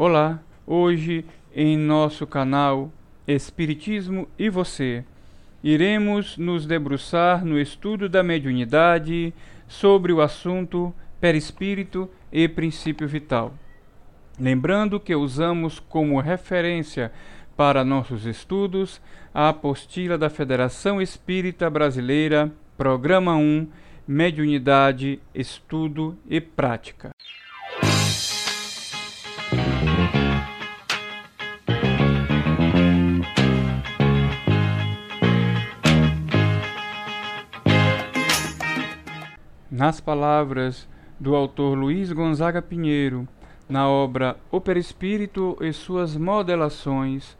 Olá, hoje em nosso canal Espiritismo e Você, iremos nos debruçar no estudo da mediunidade sobre o assunto perispírito e princípio vital. Lembrando que usamos como referência para nossos estudos a apostila da Federação Espírita Brasileira, Programa 1, Mediunidade, Estudo e Prática. Nas palavras do autor Luiz Gonzaga Pinheiro, na obra O Perispírito e suas modelações,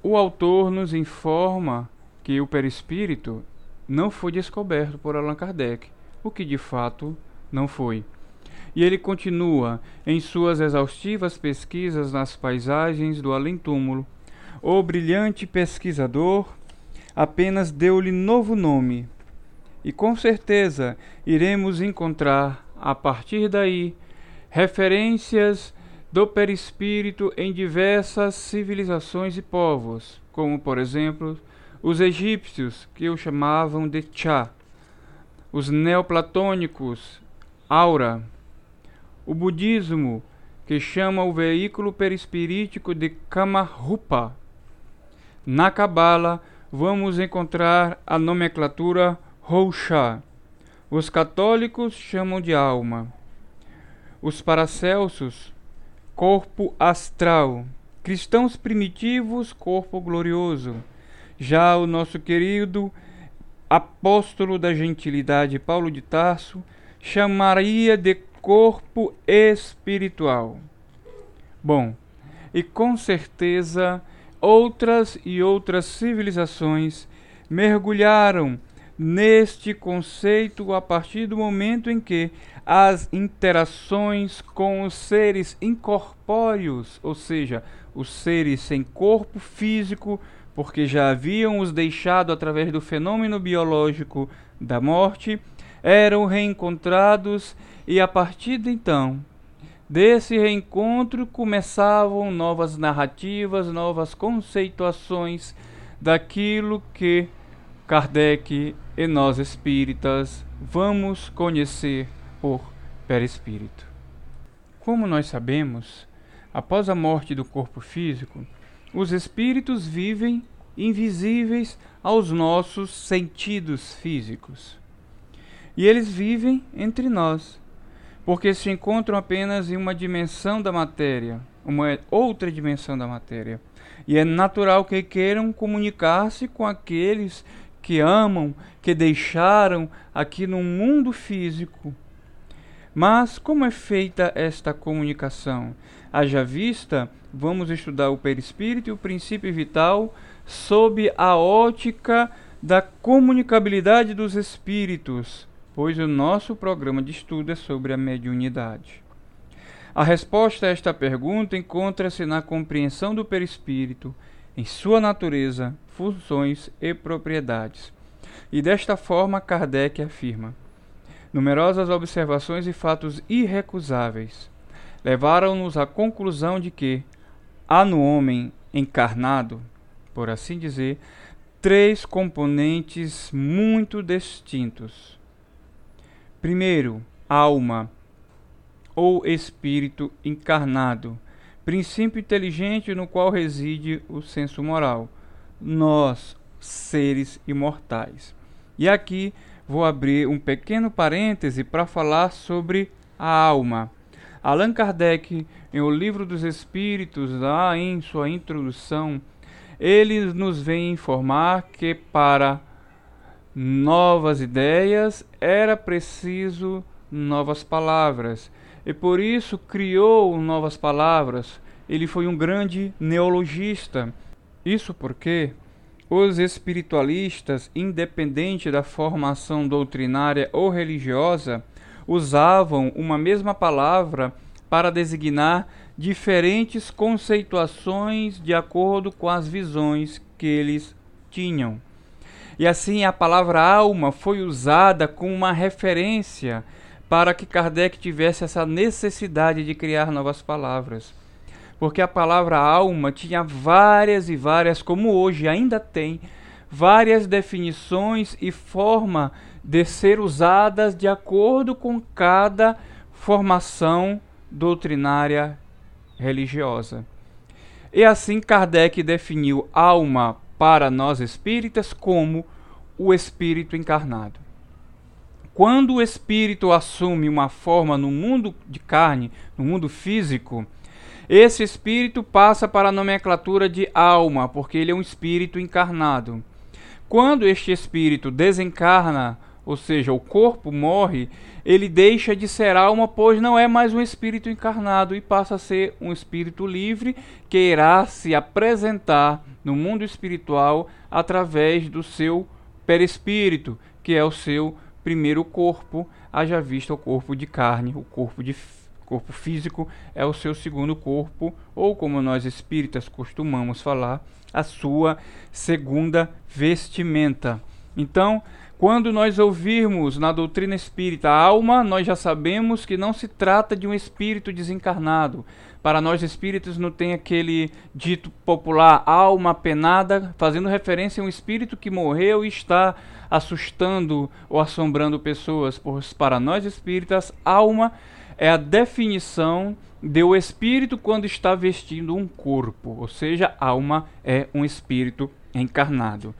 o autor nos informa que o perispírito não foi descoberto por Allan Kardec, o que de fato não foi. E ele continua em suas exaustivas pesquisas nas paisagens do além-túmulo. O brilhante pesquisador apenas deu-lhe novo nome, e com certeza iremos encontrar, a partir daí, referências do perispírito em diversas civilizações e povos, como, por exemplo, os egípcios, que o chamavam de Chá, os neoplatônicos, Aura, o budismo, que chama o veículo perispirítico de Kamarupa. Na Cabala, vamos encontrar a nomenclatura Rouxá. Os católicos chamam de alma. Os paracelsos, corpo astral. Cristãos primitivos, corpo glorioso. Já o nosso querido apóstolo da gentilidade Paulo de Tarso chamaria de corpo espiritual. Bom, e com certeza outras e outras civilizações mergulharam neste conceito a partir do momento em que as interações com os seres incorpóreos, ou seja, os seres sem corpo físico, porque já haviam os deixado através do fenômeno biológico da morte, eram reencontrados e a partir de então, desse reencontro começavam novas narrativas, novas conceituações daquilo que Kardec e nós espíritas vamos conhecer por perispírito. Como nós sabemos, após a morte do corpo físico, os espíritos vivem invisíveis aos nossos sentidos físicos. E eles vivem entre nós, porque se encontram apenas em uma dimensão da matéria, uma outra dimensão da matéria. E é natural que queiram comunicar-se com aqueles que amam, que deixaram aqui no mundo físico. Mas como é feita esta comunicação? Haja vista, vamos estudar o perispírito e o princípio vital sob a ótica da comunicabilidade dos espíritos, pois o nosso programa de estudo é sobre a mediunidade. A resposta a esta pergunta encontra-se na compreensão do perispírito, em sua natureza, funções e propriedades. E desta forma, Kardec afirma: numerosas observações e fatos irrecusáveis levaram-nos à conclusão de que há no homem encarnado, por assim dizer, três componentes muito distintos. Primeiro, alma ou espírito encarnado, princípio inteligente no qual reside o senso moral. Nós, seres imortais. E aqui vou abrir um pequeno parêntese para falar sobre a alma. Allan Kardec, em O Livro dos Espíritos, lá em sua introdução, ele nos vem informar que para novas ideias era preciso novas palavras e por isso criou novas palavras. Ele foi um grande neologista. Isso porque os espiritualistas, independente da formação doutrinária ou religiosa, usavam uma mesma palavra para designar diferentes conceituações de acordo com as visões que eles tinham. E assim a palavra alma foi usada como uma referência para que Kardec tivesse essa necessidade de criar novas palavras. porque a palavra alma tinha várias e várias, como hoje ainda tem, várias definições e forma de ser usadas de acordo com cada formação doutrinária religiosa. E assim Kardec definiu alma para nós espíritas como o espírito encarnado. Quando o espírito assume uma forma no mundo de carne, no mundo físico, esse espírito passa para a nomenclatura de alma, porque ele é um espírito encarnado. Quando este espírito desencarna, ou seja, o corpo morre, ele deixa de ser alma, pois não é mais um espírito encarnado e passa a ser um espírito livre que irá se apresentar no mundo espiritual através do seu perispírito, que é o seu primeiro corpo, haja vista o corpo de carne, o corpo de corpo físico é o seu segundo corpo, ou como nós espíritas costumamos falar, a sua segunda vestimenta. Então, quando nós ouvirmos na doutrina espírita alma, nós já sabemos que não se trata de um espírito desencarnado. Para nós espíritos não tem aquele dito popular alma penada, fazendo referência a um espírito que morreu e está assustando ou assombrando pessoas. Pois para nós espíritas, alma é a definição de o espírito quando está vestindo um corpo, ou seja, alma é um espírito encarnado.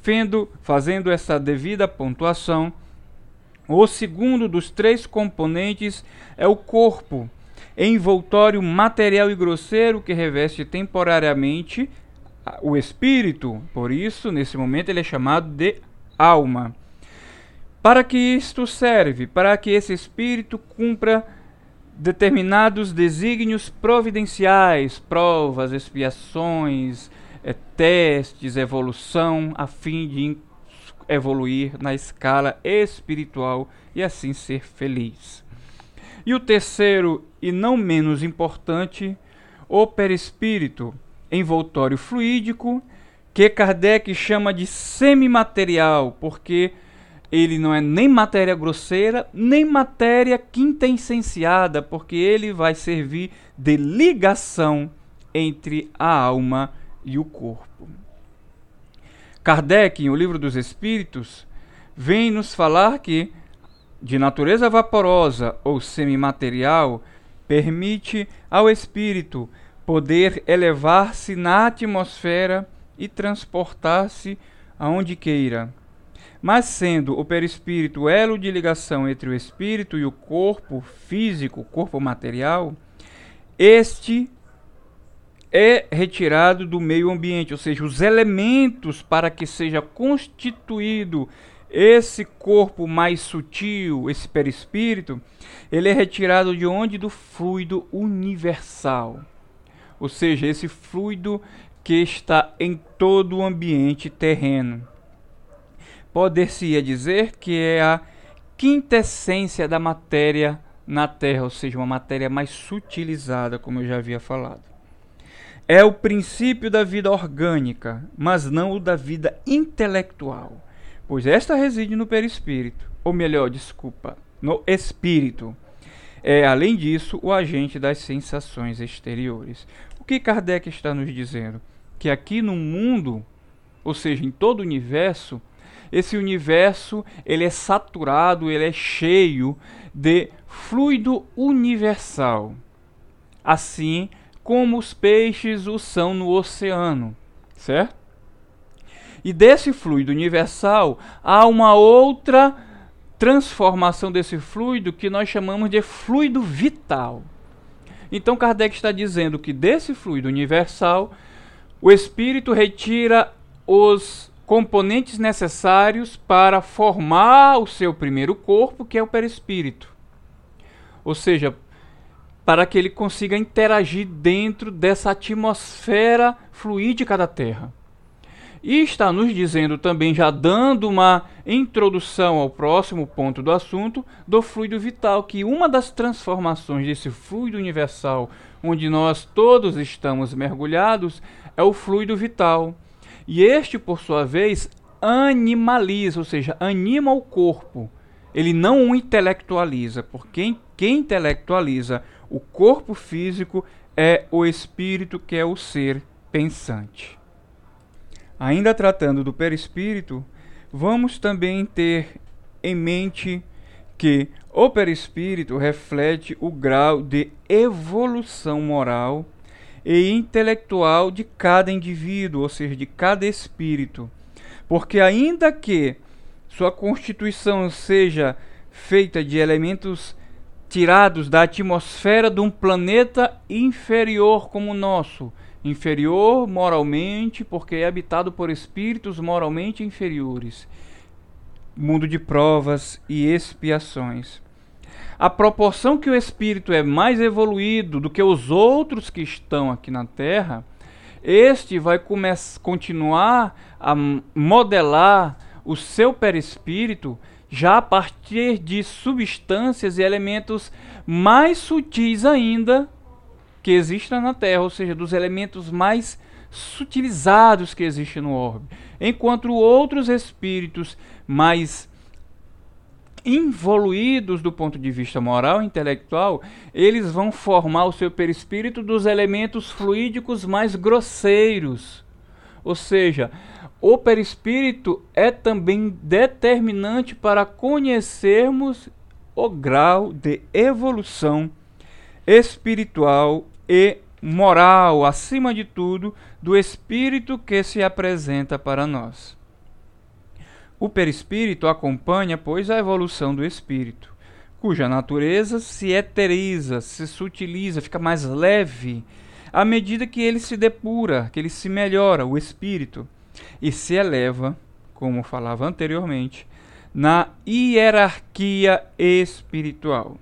Fendo, fazendo essa devida pontuação, o segundo dos três componentes é o corpo, envoltório material e grosseiro que reveste temporariamente o espírito. Por isso, nesse momento, ele é chamado de alma. Para que isto serve? Para que esse espírito cumpra determinados desígnios providenciais, provas, expiações, é, testes, evolução, a fim de evoluir na escala espiritual e assim ser feliz. E o terceiro, e não menos importante, o perispírito, envoltório fluídico, que Kardec chama de semimaterial, porque ele não é nem matéria grosseira, nem matéria quintessenciada, porque ele vai servir de ligação entre a alma e o corpo. Kardec, em O Livro dos Espíritos, vem nos falar que, de natureza vaporosa ou semimaterial, permite ao espírito poder elevar-se na atmosfera e transportar-se aonde queira. Mas sendo o perispírito elo de ligação entre o espírito e o corpo físico, corpo material, este é retirado do meio ambiente, ou seja, os elementos para que seja constituído esse corpo mais sutil, esse perispírito, ele é retirado de onde? Do fluido universal. Ou seja, esse fluido que está em todo o ambiente terreno poder-se-ia dizer que é a quintessência da matéria na Terra, ou seja, uma matéria mais sutilizada, como eu já havia falado. É o princípio da vida orgânica, mas não o da vida intelectual, pois esta reside no perispírito, ou melhor, desculpa, no espírito. É, além disso, o agente das sensações exteriores. O que Kardec está nos dizendo? Que aqui no mundo, ou seja, em todo o universo, esse universo ele é saturado, ele é cheio de fluido universal. Assim como os peixes o são no oceano, certo? E desse fluido universal há uma outra transformação desse fluido que nós chamamos de fluido vital. Então Kardec está dizendo que desse fluido universal o espírito retira os componentes necessários para formar o seu primeiro corpo, que é o perispírito. Ou seja, para que ele consiga interagir dentro dessa atmosfera fluídica da Terra. E está nos dizendo também, já dando uma introdução ao próximo ponto do assunto, do fluido vital, que uma das transformações desse fluido universal, onde nós todos estamos mergulhados, é o fluido vital e este, por sua vez, animaliza, ou seja, anima o corpo. Ele não o intelectualiza, porque quem, intelectualiza o corpo físico é o espírito que é o ser pensante. Ainda tratando do perispírito, vamos também ter em mente que o perispírito reflete o grau de evolução moral e intelectual de cada indivíduo, ou seja, de cada espírito. Porque, ainda que sua constituição seja feita de elementos tirados da atmosfera de um planeta inferior como o nosso, inferior moralmente, porque é habitado por espíritos moralmente inferiores. Mundo de provas e expiações. A proporção que o espírito é mais evoluído do que os outros que estão aqui na Terra, este vai continuar a modelar o seu perispírito já a partir de substâncias e elementos mais sutis ainda que existem na Terra, ou seja, dos elementos mais sutilizados que existem no orbe. Enquanto outros espíritos mais evoluídos do ponto de vista moral e intelectual, eles vão formar o seu perispírito dos elementos fluídicos mais grosseiros. Ou seja, o perispírito é também determinante para conhecermos o grau de evolução espiritual e moral, acima de tudo, do espírito que se apresenta para nós. O perispírito acompanha, pois, a evolução do espírito, cuja natureza se eteriza, se sutiliza, fica mais leve à medida que ele se depura, que ele se melhora, o espírito, e se eleva, como falava anteriormente, na hierarquia espiritual.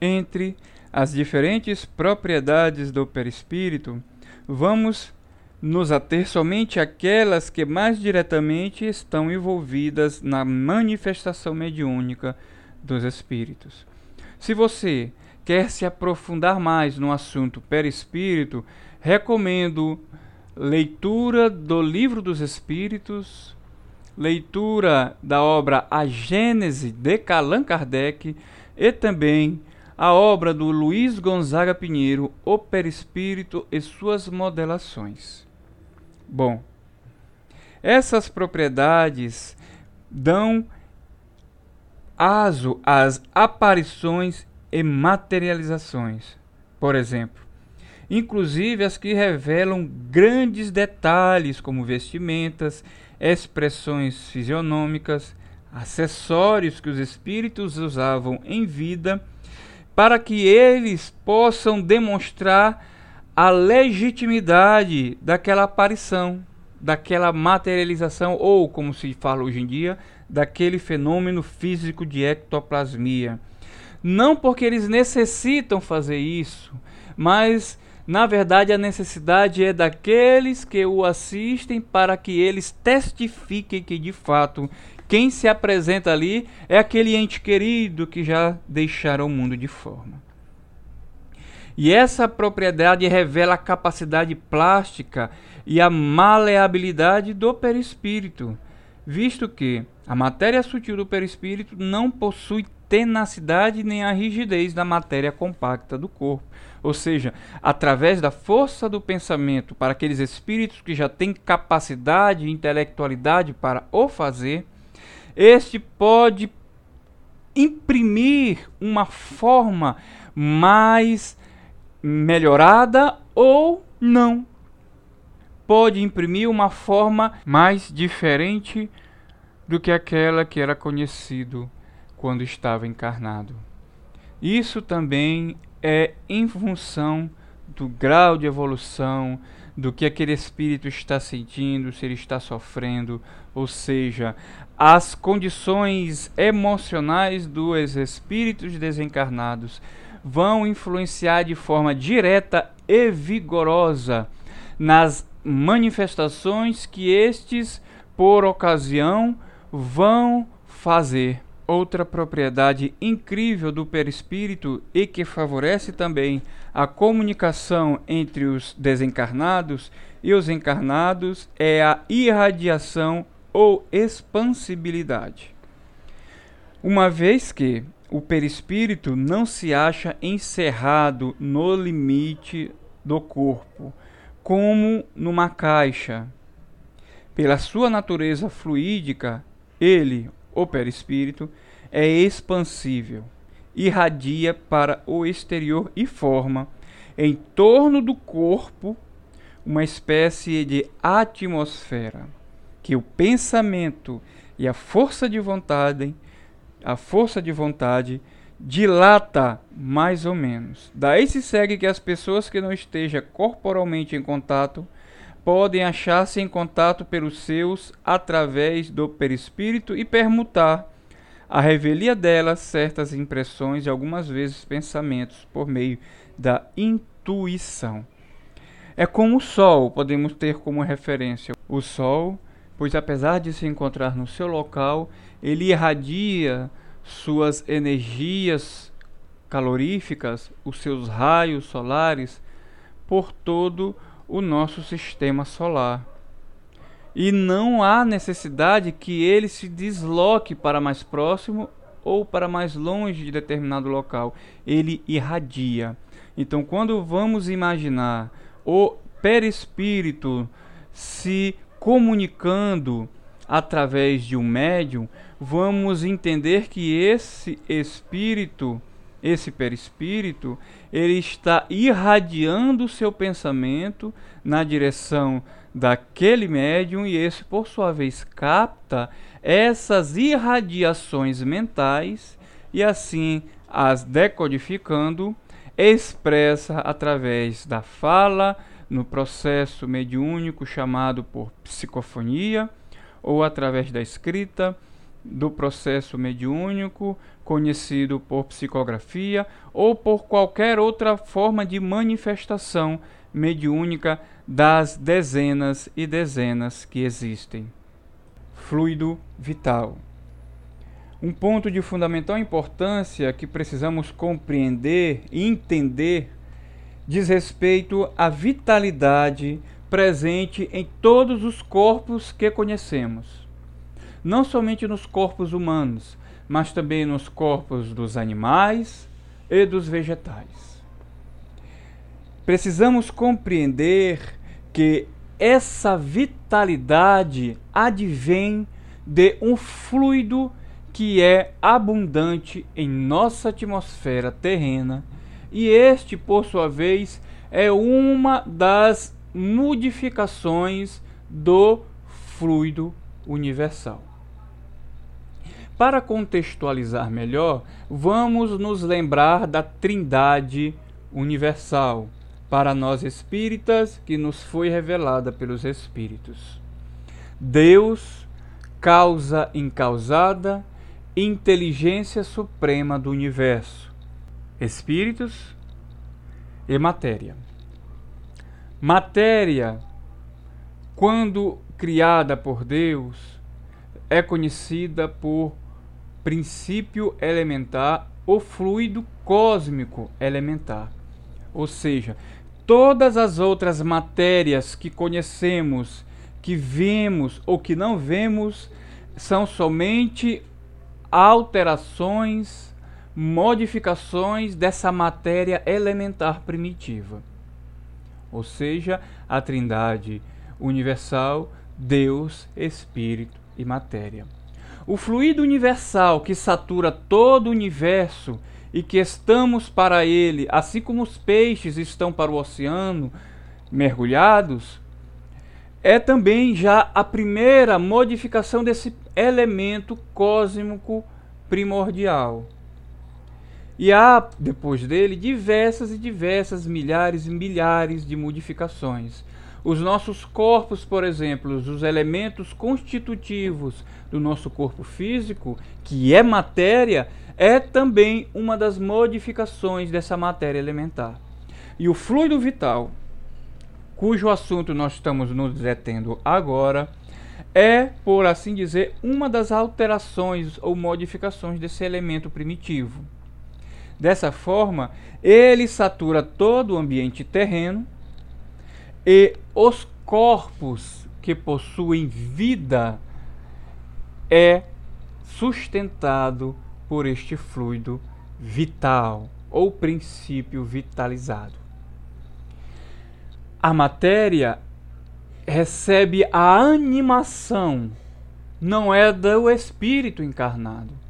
Entre as diferentes propriedades do perispírito, vamos nos ater somente àquelas que mais diretamente estão envolvidas na manifestação mediúnica dos espíritos. Se você quer se aprofundar mais no assunto perispírito, recomendo leitura do Livro dos Espíritos, leitura da obra A Gênese de Allan Kardec e também a obra do Luiz Gonzaga Pinheiro, O Perispírito e suas modelações. Bom, essas propriedades dão aso às aparições e materializações, por exemplo, inclusive as que revelam grandes detalhes como vestimentas, expressões fisionômicas, acessórios que os espíritos usavam em vida para que eles possam demonstrar a legitimidade daquela aparição, daquela materialização, ou, como se fala hoje em dia, daquele fenômeno físico de ectoplasmia. Não porque eles necessitam fazer isso, mas na verdade a necessidade é daqueles que o assistem para que eles testifiquem que de fato quem se apresenta ali é aquele ente querido que já deixaram o mundo de forma. E essa propriedade revela a capacidade plástica e a maleabilidade do perispírito, visto que a matéria sutil do perispírito não possui tenacidade nem a rigidez da matéria compacta do corpo. Ou seja, através da força do pensamento para aqueles espíritos que já têm capacidade e intelectualidade para o fazer, este pode imprimir uma forma mais melhorada ou não. Pode imprimir uma forma mais diferente do que aquela que era conhecido quando estava encarnado. Isso também é em função do grau de evolução, do que aquele espírito está sentindo, se ele está sofrendo, ou seja, as condições emocionais dos espíritos desencarnados vão influenciar de forma direta e vigorosa nas manifestações que estes, por ocasião, vão fazer. Outra propriedade incrível do perispírito e que favorece também a comunicação entre os desencarnados e os encarnados é a irradiação ou expansibilidade. Uma vez que o perispírito não se acha encerrado no limite do corpo, como numa caixa. Pela sua natureza fluídica, ele, o perispírito, é expansível, irradia para o exterior e forma, em torno do corpo, uma espécie de atmosfera que o pensamento e a força de vontade, a força de vontade dilata mais ou menos. Daí se segue que as pessoas que não estejam corporalmente em contato podem achar-se em contato pelos seus através do perispírito e permutar a revelia delas certas impressões e algumas vezes pensamentos por meio da intuição. É como o Sol, podemos ter como referência o Sol, pois apesar de se encontrar no seu local, ele irradia suas energias caloríficas, os seus raios solares, por todo o nosso sistema solar. E não há necessidade que ele se desloque para mais próximo ou para mais longe de determinado local. Ele irradia. Então, quando vamos imaginar o perispírito se comunicando através de um médium, vamos entender que esse espírito, esse perispírito, ele está irradiando o seu pensamento na direção daquele médium e esse, por sua vez, capta essas irradiações mentais e assim as decodificando, expressa através da fala, no processo mediúnico chamado por psicofonia ou através da escrita, do processo mediúnico conhecido por psicografia ou por qualquer outra forma de manifestação mediúnica das dezenas e dezenas que existem. Fluido vital. Um ponto de fundamental importância que precisamos compreender e entender diz respeito à vitalidade presente em todos os corpos que conhecemos. Não somente nos corpos humanos, mas também nos corpos dos animais e dos vegetais. Precisamos compreender que essa vitalidade advém de um fluido que é abundante em nossa atmosfera terrena e este, por sua vez, é uma das modificações do fluido universal. Para contextualizar melhor, vamos nos lembrar da Trindade universal, para nós espíritas, que nos foi revelada pelos Espíritos. Deus, causa incausada, inteligência suprema do universo espíritos e matéria. Matéria, quando criada por Deus, é conhecida por princípio elementar ou fluido cósmico elementar. Ou seja, todas as outras matérias que conhecemos, que vemos ou que não vemos, são somente alterações modificações dessa matéria elementar primitiva. Ou seja, a Trindade universal, Deus, Espírito e matéria. O fluido universal que satura todo o universo e que estamos para ele, assim como os peixes estão para o oceano mergulhados, é também já a primeira modificação desse elemento cósmico primordial. E há, depois dele, diversas e diversas milhares e milhares de modificações. Os nossos corpos, por exemplo, os elementos constitutivos do nosso corpo físico, que é matéria, é também uma das modificações dessa matéria elementar. E o fluido vital, cujo assunto nós estamos nos detendo agora, é, por assim dizer, uma das alterações ou modificações desse elemento primitivo. Dessa forma, ele satura todo o ambiente terreno e os corpos que possuem vida é sustentado por este fluido vital ou princípio vitalizado. A matéria recebe a animação, não é do espírito encarnado.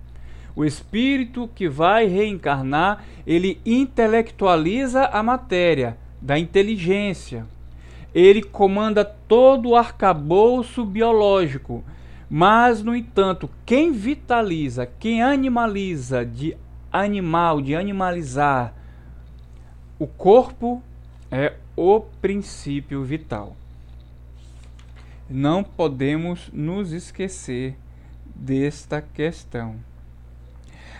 O espírito que vai reencarnar, ele intelectualiza a matéria, da inteligência. Ele comanda todo o arcabouço biológico. Mas, no entanto, quem vitaliza, quem animaliza de animal, de animalizar o corpo, é o princípio vital. Não podemos nos esquecer desta questão.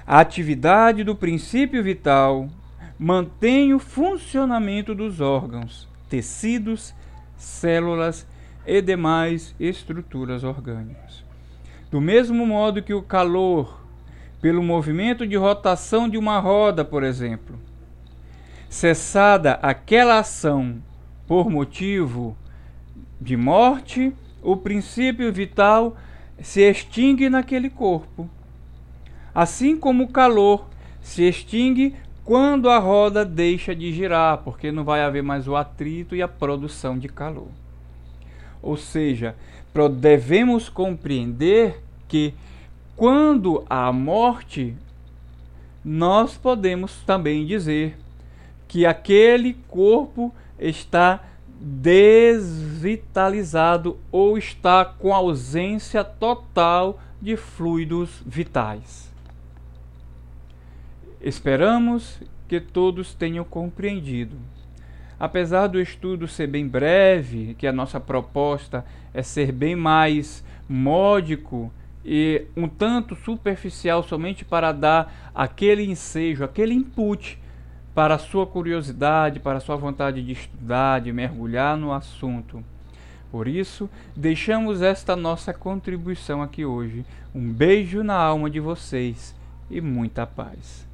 A atividade do princípio vital mantém o funcionamento dos órgãos, tecidos, células e demais estruturas orgânicas. Do mesmo modo que o calor, pelo movimento de rotação de uma roda, por exemplo, cessada aquela ação por motivo de morte, o princípio vital se extingue naquele corpo assim como o calor se extingue quando a roda deixa de girar, porque não vai haver mais o atrito e a produção de calor. Ou seja, devemos compreender que quando há morte, nós podemos também dizer que aquele corpo está desvitalizado ou está com ausência total de fluidos vitais. Esperamos que todos tenham compreendido. Apesar do estudo ser bem breve, que a nossa proposta é ser bem mais módico e um tanto superficial somente para dar aquele ensejo, aquele input para a sua curiosidade, para a sua vontade de estudar, de mergulhar no assunto. Por isso, deixamos esta nossa contribuição aqui hoje. Um beijo na alma de vocês e muita paz.